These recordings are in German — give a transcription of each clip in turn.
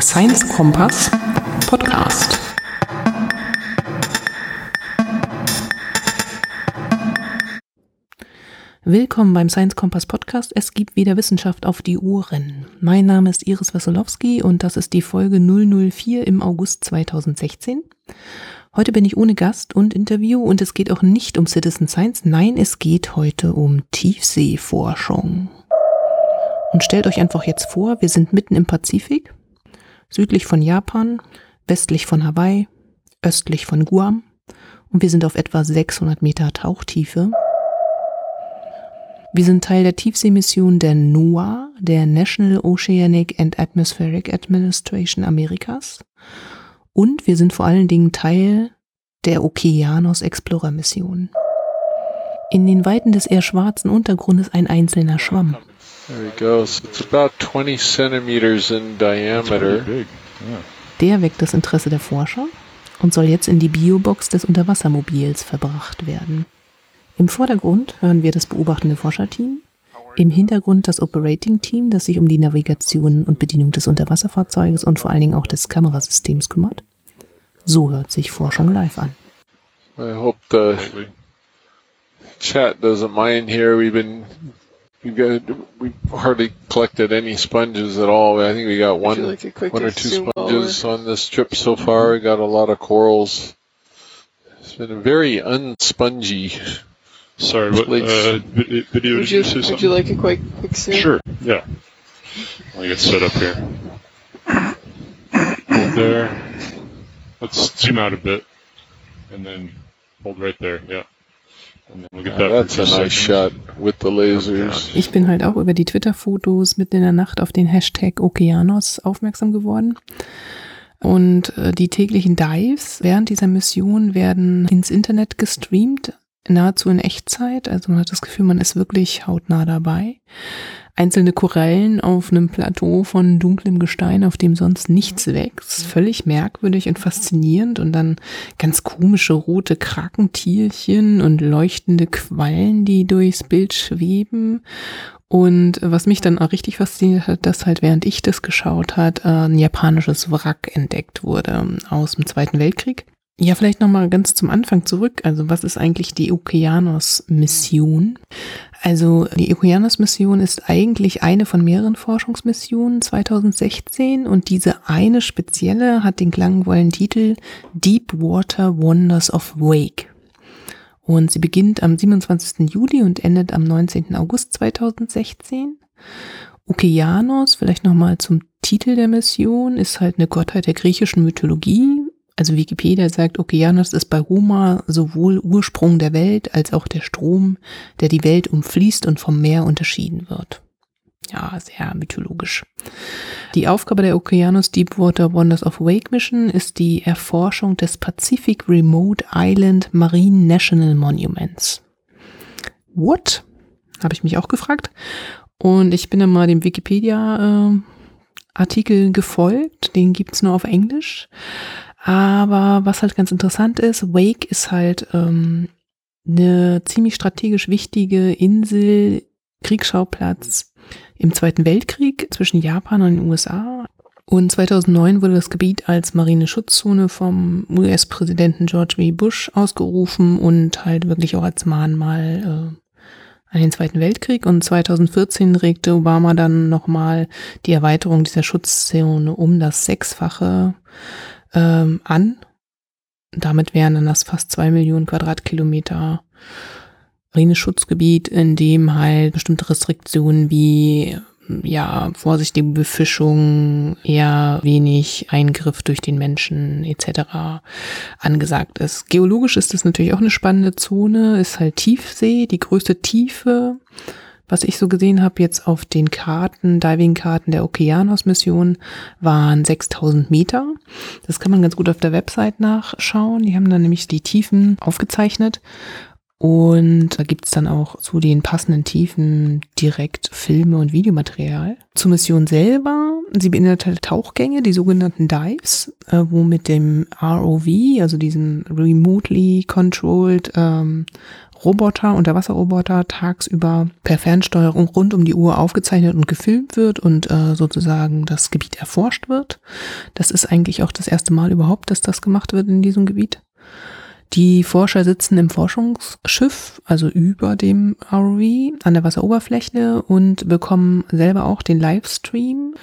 Science Kompass Podcast. Willkommen beim Science Kompass Podcast. Es gibt wieder Wissenschaft auf die Uhren. Mein Name ist Iris Wassolowski und das ist die Folge 004 im August 2016. Heute bin ich ohne Gast und Interview und es geht auch nicht um Citizen Science. Nein, es geht heute um Tiefseeforschung. Und stellt euch einfach jetzt vor, wir sind mitten im Pazifik, südlich von Japan, westlich von Hawaii, östlich von Guam und wir sind auf etwa 600 Meter Tauchtiefe. Wir sind Teil der Tiefseemission der NOAA, der National Oceanic and Atmospheric Administration Amerikas und wir sind vor allen Dingen Teil der Okeanos Explorer Mission. In den Weiten des eher schwarzen Untergrundes ein einzelner Schwamm. There he goes. It's about 20 centimeters in diameter. Der weckt das Interesse der Forscher und soll jetzt in die Biobox des Unterwassermobils verbracht werden. Im Vordergrund hören wir das beobachtende Forscherteam, im Hintergrund das Operating Team, das sich um die Navigation und Bedienung des Unterwasserfahrzeuges und vor allen Dingen auch des Kamerasystems kümmert. So hört sich Forschung live an. I hope the chat doesn't mind here. We've been we got we hardly collected any sponges at all. I think we got one like one or two zoom sponges on this trip so far. We got a lot of corals. It's been a very unspongy. Sorry, but, uh, vi- video? Would Did you, you would you like a quick, quick zoom? Sure. Yeah. Let me get set up here. Hold there. Let's zoom out a bit, and then hold right there. Yeah. Ich bin halt auch über die Twitter-Fotos mitten in der Nacht auf den Hashtag Okeanos aufmerksam geworden. Und äh, die täglichen Dives während dieser Mission werden ins Internet gestreamt, nahezu in Echtzeit. Also man hat das Gefühl, man ist wirklich hautnah dabei. Einzelne Korallen auf einem Plateau von dunklem Gestein, auf dem sonst nichts wächst. Völlig merkwürdig und faszinierend. Und dann ganz komische rote Krakentierchen und leuchtende Quallen, die durchs Bild schweben. Und was mich dann auch richtig fasziniert hat, dass halt während ich das geschaut hat, ein japanisches Wrack entdeckt wurde aus dem Zweiten Weltkrieg. Ja, vielleicht nochmal ganz zum Anfang zurück. Also was ist eigentlich die Okeanos-Mission? Also die Okeanos-Mission ist eigentlich eine von mehreren Forschungsmissionen 2016 und diese eine spezielle hat den klangvollen Titel Deep Water Wonders of Wake. Und sie beginnt am 27. Juli und endet am 19. August 2016. Okeanos, vielleicht nochmal zum Titel der Mission, ist halt eine Gottheit der griechischen Mythologie. Also Wikipedia sagt, Okeanos ist bei Homer sowohl Ursprung der Welt als auch der Strom, der die Welt umfließt und vom Meer unterschieden wird. Ja, sehr mythologisch. Die Aufgabe der Okeanos Deepwater Wonders of Wake Mission ist die Erforschung des Pacific Remote Island Marine National Monuments. What? Habe ich mich auch gefragt. Und ich bin dann mal dem Wikipedia-Artikel gefolgt. Den gibt's nur auf Englisch. Aber was halt ganz interessant ist, Wake ist halt ähm, eine ziemlich strategisch wichtige Insel, Kriegsschauplatz im Zweiten Weltkrieg zwischen Japan und den USA. Und 2009 wurde das Gebiet als Marineschutzzone vom US-Präsidenten George W. Bush ausgerufen und halt wirklich auch als Mahnmal äh, an den Zweiten Weltkrieg. Und 2014 regte Obama dann nochmal die Erweiterung dieser Schutzzone um das Sechsfache ähm, an. Damit wären dann das fast zwei Millionen Quadratkilometer Marineschutzgebiet, in dem halt bestimmte Restriktionen wie ja, vorsichtige Befischung, eher wenig Eingriff durch den Menschen etc. angesagt ist. Geologisch ist das natürlich auch eine spannende Zone, ist halt Tiefsee, die größte Tiefe, was ich so gesehen habe jetzt auf den Karten, Diving-Karten der Okeanos-Mission, waren 6000 Meter. Das kann man ganz gut auf der Website nachschauen. Die haben dann nämlich die Tiefen aufgezeichnet. Und da gibt's dann auch zu den passenden Tiefen direkt Filme und Videomaterial. Zur Mission selber, sie beinhaltet Tauchgänge, die sogenannten Dives, äh, wo mit dem ROV, also diesem Remotely Controlled ähm, Roboter, Unterwasserroboter, tagsüber per Fernsteuerung rund um die Uhr aufgezeichnet und gefilmt wird und äh, sozusagen das Gebiet erforscht wird. Das ist eigentlich auch das erste Mal überhaupt, dass das gemacht wird in diesem Gebiet. Die Forscher sitzen im Forschungsschiff, also über dem ROV, an der Wasseroberfläche und bekommen selber auch den Livestream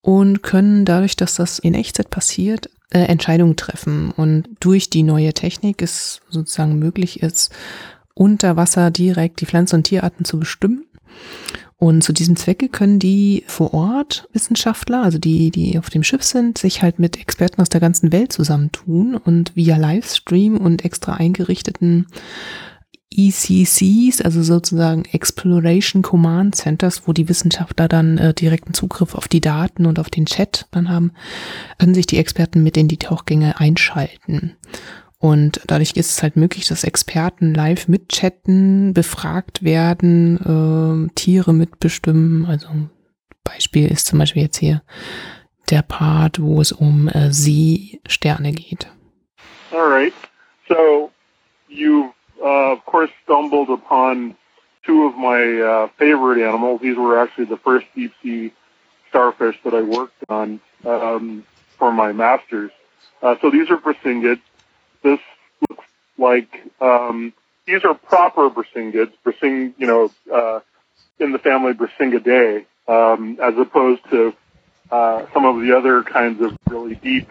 und können dadurch, dass das in Echtzeit passiert, äh, Entscheidungen treffen. Und durch die neue Technik ist sozusagen möglich ist, unter Wasser direkt die Pflanzen- und Tierarten zu bestimmen. Und zu diesem Zwecke können die vor Ort Wissenschaftler, also die, die auf dem Schiff sind, sich halt mit Experten aus der ganzen Welt zusammentun und via Livestream und extra eingerichteten ECCs, also sozusagen Exploration Command Centers, wo die Wissenschaftler dann äh, direkten Zugriff auf die Daten und auf den Chat dann haben, können sich die Experten mit in die Tauchgänge einschalten. Und dadurch ist es halt möglich, dass Experten live mitchatten, befragt werden, äh, Tiere mitbestimmen. Also Beispiel ist zum Beispiel jetzt hier der Part, wo es um äh, Seesterne geht. All right. So you uh, of course stumbled upon two of my uh, favorite animals. These were actually the first deep sea starfish that I worked on um, for my master's. Uh, so these are Brisingids. This looks like um, these are proper Brisingids, Brising, you know, uh, in the family Brisingidae, um, as opposed to uh, some of the other kinds of really deep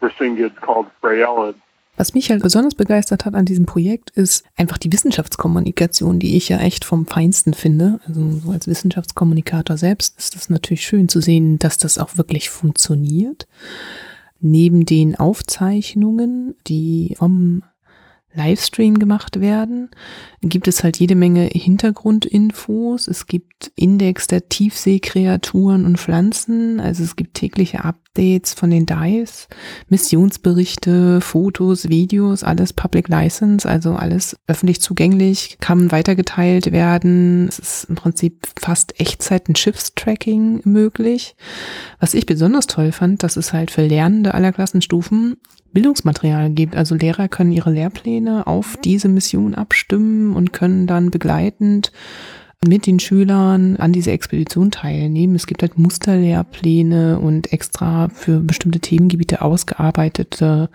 Brisingids called Freyelids. Was mich halt besonders begeistert hat an diesem Projekt, ist einfach die Wissenschaftskommunikation, die ich ja echt vom Feinsten finde. Also so als Wissenschaftskommunikator selbst ist das natürlich schön zu sehen, dass das auch wirklich funktioniert. Neben den Aufzeichnungen, die vom Livestream gemacht werden, gibt es halt jede Menge Hintergrundinfos. Es gibt Index der Tiefseekreaturen und Pflanzen. Also es gibt tägliche Updates von den Dives, Missionsberichte, Fotos, Videos, alles Public License, also alles öffentlich zugänglich, kann weitergeteilt werden. Es ist im Prinzip fast Echtzeit ein Schiffstracking möglich. Was ich besonders toll fand, dass es halt für Lernende aller Klassenstufen Bildungsmaterial gibt. Also Lehrer können ihre Lehrpläne auf diese Mission abstimmen und können dann begleitend mit den Schülern an dieser Expedition teilnehmen. Es gibt halt Musterlehrpläne und extra für bestimmte Themengebiete ausgearbeitete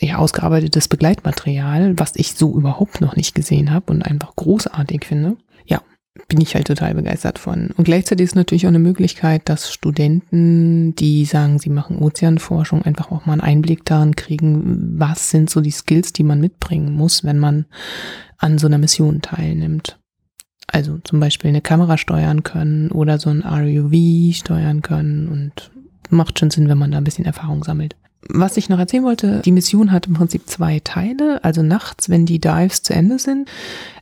ja, ausgearbeitetes Begleitmaterial, was ich so überhaupt noch nicht gesehen habe und einfach großartig finde bin ich halt total begeistert von. Und gleichzeitig ist natürlich auch eine Möglichkeit, dass Studenten, die sagen, sie machen Ozeanforschung, einfach auch mal einen Einblick darin kriegen, was sind so die Skills, die man mitbringen muss, wenn man an so einer Mission teilnimmt. Also zum Beispiel eine Kamera steuern können oder so ein RUV steuern können und macht schon Sinn, wenn man da ein bisschen Erfahrung sammelt. Was ich noch erzählen wollte, die Mission hat im Prinzip zwei Teile. Also nachts, wenn die Dives zu Ende sind,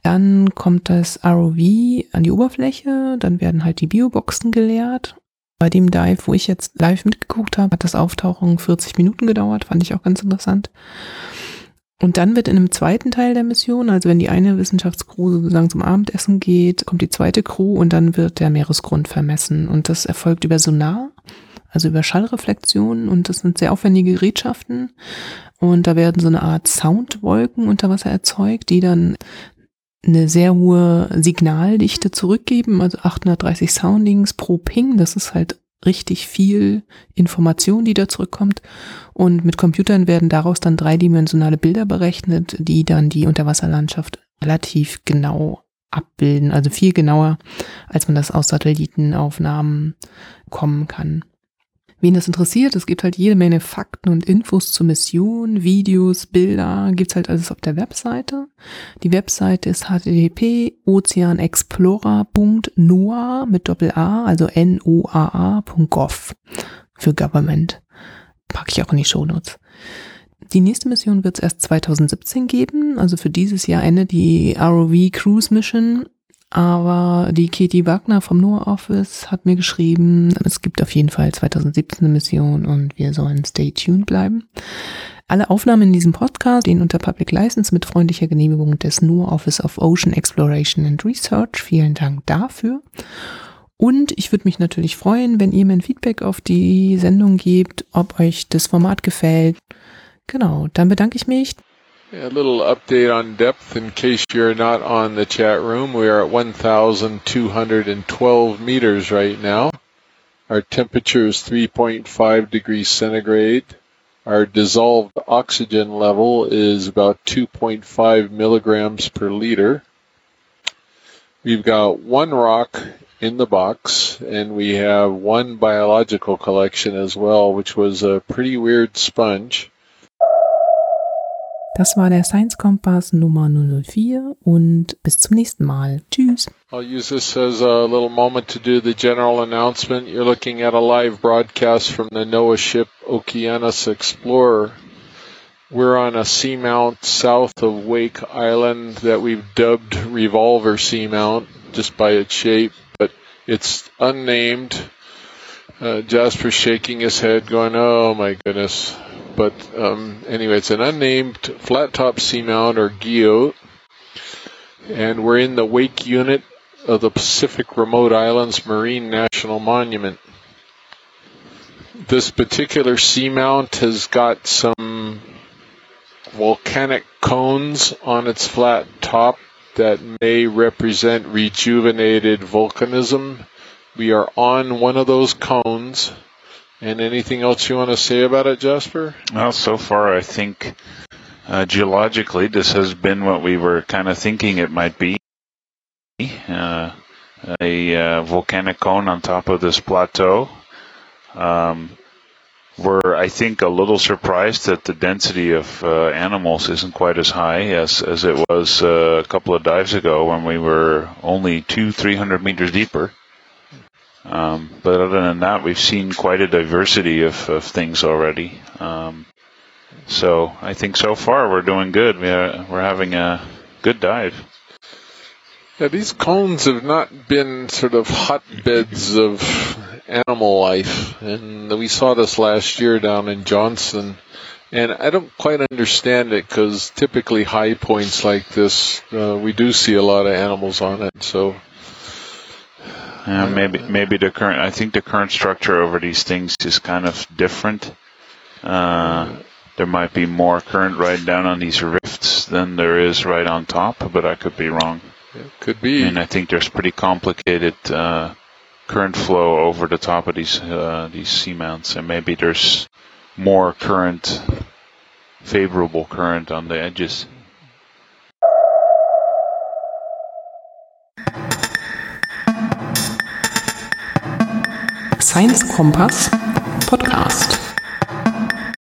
dann kommt das ROV an die Oberfläche, dann werden halt die Bioboxen geleert. Bei dem Dive, wo ich jetzt live mitgeguckt habe, hat das Auftauchen 40 Minuten gedauert, fand ich auch ganz interessant. Und dann wird in einem zweiten Teil der Mission, also wenn die eine Wissenschaftscrew sozusagen zum Abendessen geht, kommt die zweite Crew und dann wird der Meeresgrund vermessen. Und das erfolgt über Sonar also über Schallreflexionen und das sind sehr aufwendige Gerätschaften und da werden so eine Art Soundwolken unter Wasser erzeugt, die dann eine sehr hohe Signaldichte zurückgeben, also 830 Soundings pro Ping, das ist halt richtig viel Information, die da zurückkommt. Und mit Computern werden daraus dann dreidimensionale Bilder berechnet, die dann die Unterwasserlandschaft relativ genau abbilden, also viel genauer, als man das aus Satellitenaufnahmen kommen kann. Wen das interessiert, es gibt halt jede Menge Fakten und Infos zur Mission, Videos, Bilder, gibt's halt alles auf der Webseite. Die Webseite ist http ozeanexplorer.noaa mit Doppel A, also N-O-A-A.gov für Government. Packe ich auch in die Shownotes. Die nächste Mission wird es erst 2017 geben, also für dieses Jahr endet die ROV Cruise Mission aber die Katie Wagner vom NOAA Office hat mir geschrieben, es gibt auf jeden Fall 2017 eine Mission und wir sollen stay tuned bleiben. Alle Aufnahmen in diesem Podcast stehen unter Public License mit freundlicher Genehmigung des NUR Office of Ocean Exploration and Research. Vielen Dank dafür. Und ich würde mich natürlich freuen, wenn ihr mir ein Feedback auf die Sendung gebt, ob euch das Format gefällt. Genau, dann bedanke ich mich. A little update on depth in case you're not on the chat room. We are at 1,212 meters right now. Our temperature is 3.5 degrees centigrade. Our dissolved oxygen level is about 2.5 milligrams per liter. We've got one rock in the box and we have one biological collection as well, which was a pretty weird sponge. Das war der Science Kompass Nummer 004 und bis zum nächsten Mal. Tschüss. I'll use this as a little moment to do the general announcement. You're looking at a live broadcast from the NOAA ship Okeanos Explorer. We're on a seamount south of Wake Island that we've dubbed Revolver Seamount just by its shape, but it's unnamed. Uh, Jasper's shaking his head going, oh my goodness. But um, anyway, it's an unnamed flat top seamount or guyot. And we're in the wake unit of the Pacific Remote Islands Marine National Monument. This particular seamount has got some volcanic cones on its flat top that may represent rejuvenated volcanism. We are on one of those cones. And anything else you want to say about it, Jasper? Well, so far I think uh, geologically this has been what we were kind of thinking it might be. Uh, a uh, volcanic cone on top of this plateau. Um, we're, I think, a little surprised that the density of uh, animals isn't quite as high as, as it was uh, a couple of dives ago when we were only two, three hundred meters deeper. Um, but other than that, we've seen quite a diversity of, of things already. Um, so I think so far we're doing good. We are, we're having a good dive. Yeah, these cones have not been sort of hotbeds of animal life, and we saw this last year down in Johnson. And I don't quite understand it because typically high points like this, uh, we do see a lot of animals on it. So uh, maybe maybe the current. I think the current structure over these things is kind of different. Uh, there might be more current right down on these rifts than there is right on top, but I could be wrong. It could be. And I think there's pretty complicated uh, current flow over the top of these uh, these seamounts, and maybe there's more current, favorable current on the edges. Science Kompass Podcast.